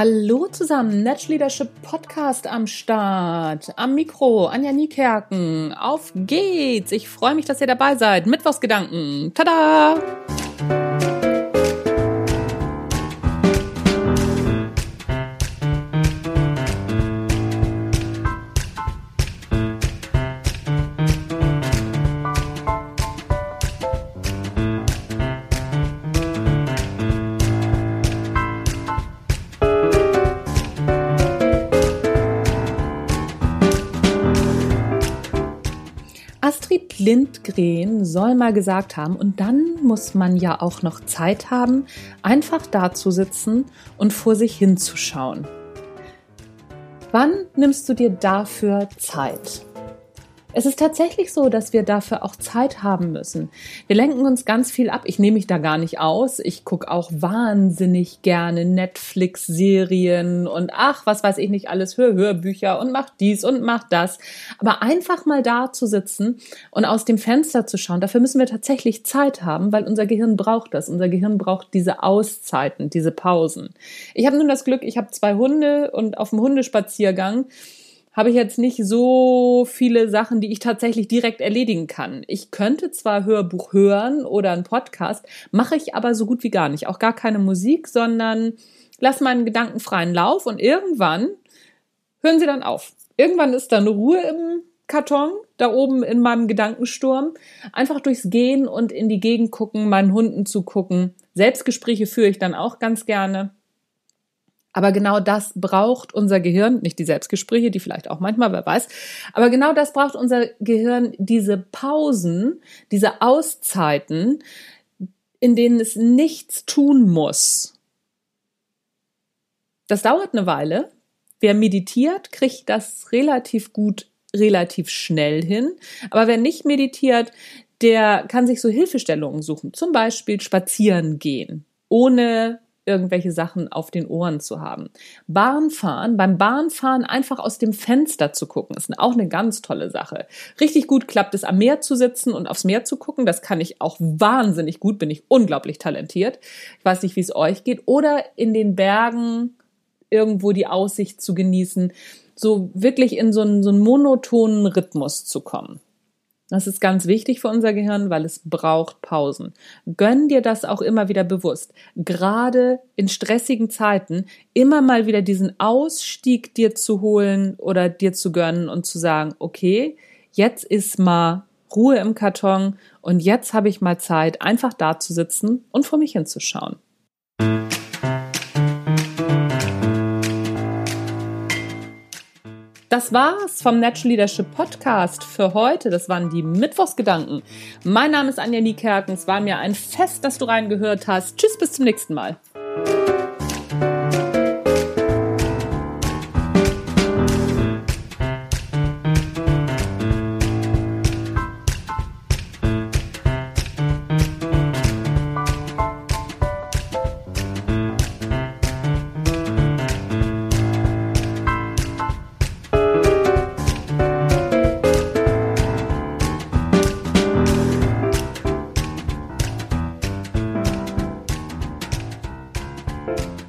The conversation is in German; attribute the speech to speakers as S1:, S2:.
S1: Hallo zusammen, Netsch Leadership Podcast am Start. Am Mikro, Anja Niekerken. Auf geht's. Ich freue mich, dass ihr dabei seid. Mittwochsgedanken. Tada! Astrid Lindgren soll mal gesagt haben, und dann muss man ja auch noch Zeit haben, einfach da zu sitzen und vor sich hinzuschauen. Wann nimmst du dir dafür Zeit? Es ist tatsächlich so, dass wir dafür auch Zeit haben müssen. Wir lenken uns ganz viel ab. Ich nehme mich da gar nicht aus. Ich gucke auch wahnsinnig gerne Netflix-Serien und ach, was weiß ich nicht alles, hör Hörbücher und mach dies und mach das. Aber einfach mal da zu sitzen und aus dem Fenster zu schauen, dafür müssen wir tatsächlich Zeit haben, weil unser Gehirn braucht das. Unser Gehirn braucht diese Auszeiten, diese Pausen. Ich habe nun das Glück, ich habe zwei Hunde und auf dem Hundespaziergang habe ich jetzt nicht so viele Sachen, die ich tatsächlich direkt erledigen kann. Ich könnte zwar Hörbuch hören oder einen Podcast, mache ich aber so gut wie gar nicht. Auch gar keine Musik, sondern lass meinen Gedanken freien Lauf und irgendwann hören sie dann auf. Irgendwann ist dann Ruhe im Karton, da oben in meinem Gedankensturm. Einfach durchs Gehen und in die Gegend gucken, meinen Hunden zu gucken. Selbstgespräche führe ich dann auch ganz gerne. Aber genau das braucht unser Gehirn, nicht die Selbstgespräche, die vielleicht auch manchmal, wer weiß, aber genau das braucht unser Gehirn, diese Pausen, diese Auszeiten, in denen es nichts tun muss. Das dauert eine Weile. Wer meditiert, kriegt das relativ gut, relativ schnell hin. Aber wer nicht meditiert, der kann sich so Hilfestellungen suchen. Zum Beispiel spazieren gehen, ohne irgendwelche Sachen auf den Ohren zu haben. Bahnfahren, beim Bahnfahren einfach aus dem Fenster zu gucken, ist auch eine ganz tolle Sache. Richtig gut klappt es, am Meer zu sitzen und aufs Meer zu gucken. Das kann ich auch wahnsinnig gut, bin ich unglaublich talentiert. Ich weiß nicht, wie es euch geht. Oder in den Bergen irgendwo die Aussicht zu genießen, so wirklich in so einen, so einen monotonen Rhythmus zu kommen. Das ist ganz wichtig für unser Gehirn, weil es braucht Pausen. Gönn dir das auch immer wieder bewusst. Gerade in stressigen Zeiten immer mal wieder diesen Ausstieg dir zu holen oder dir zu gönnen und zu sagen, okay, jetzt ist mal Ruhe im Karton und jetzt habe ich mal Zeit, einfach da zu sitzen und vor mich hinzuschauen. Das war's vom Natural Leadership Podcast für heute. Das waren die Mittwochsgedanken. Mein Name ist Anja Niekerken. Es war mir ein Fest, dass du reingehört hast. Tschüss, bis zum nächsten Mal. Bye.